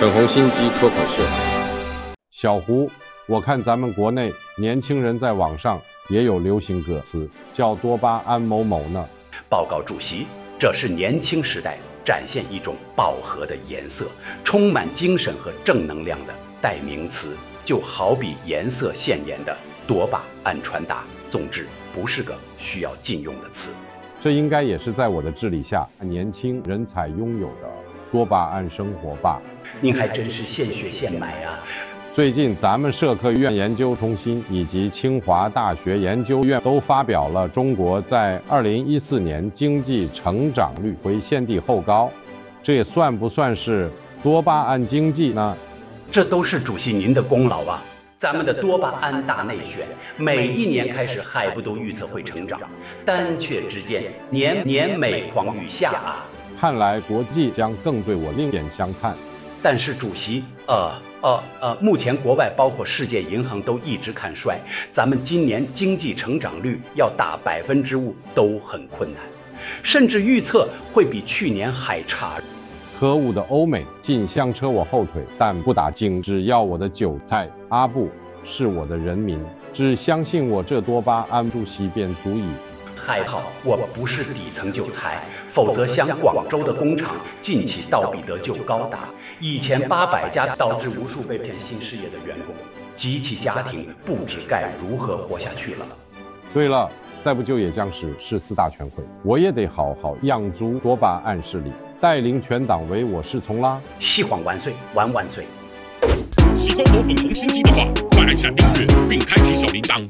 粉红心机脱口秀，小胡，我看咱们国内年轻人在网上也有流行歌词，叫多巴胺某某呢。报告主席，这是年轻时代展现一种饱和的颜色，充满精神和正能量的代名词，就好比颜色鲜艳的多巴胺传达。总之，不是个需要禁用的词。这应该也是在我的治理下，年轻人才拥有的多巴胺生活吧？您还真是现学现买啊！最近，咱们社科院研究中心以及清华大学研究院都发表了中国在二零一四年经济成长率为现地后高，这也算不算是多巴胺经济呢？这都是主席您的功劳啊！咱们的多巴胺大内选，每一年开始还不都预测会成长，但却只见年年每况愈下啊！看来国际将更对我另眼相看。但是主席，呃呃呃，目前国外包括世界银行都一直看衰，咱们今年经济成长率要达百分之五都很困难，甚至预测会比去年还差。可恶的欧美尽想扯我后腿，但不打紧，只要我的韭菜。阿布是我的人民，只相信我这多巴胺主席便足矣。还好我不是底层韭菜，否则像广州的工厂近期倒闭得就高达一千八百家，导致无数被骗新事业的员工及其家庭不知该如何活下去了。对了，再不就也将是十四大全会，我也得好好养足多巴胺势力，带领全党唯我是从啦！西皇万岁，万万岁！喜欢我粉红心机的话，快按下订阅并开启小铃铛。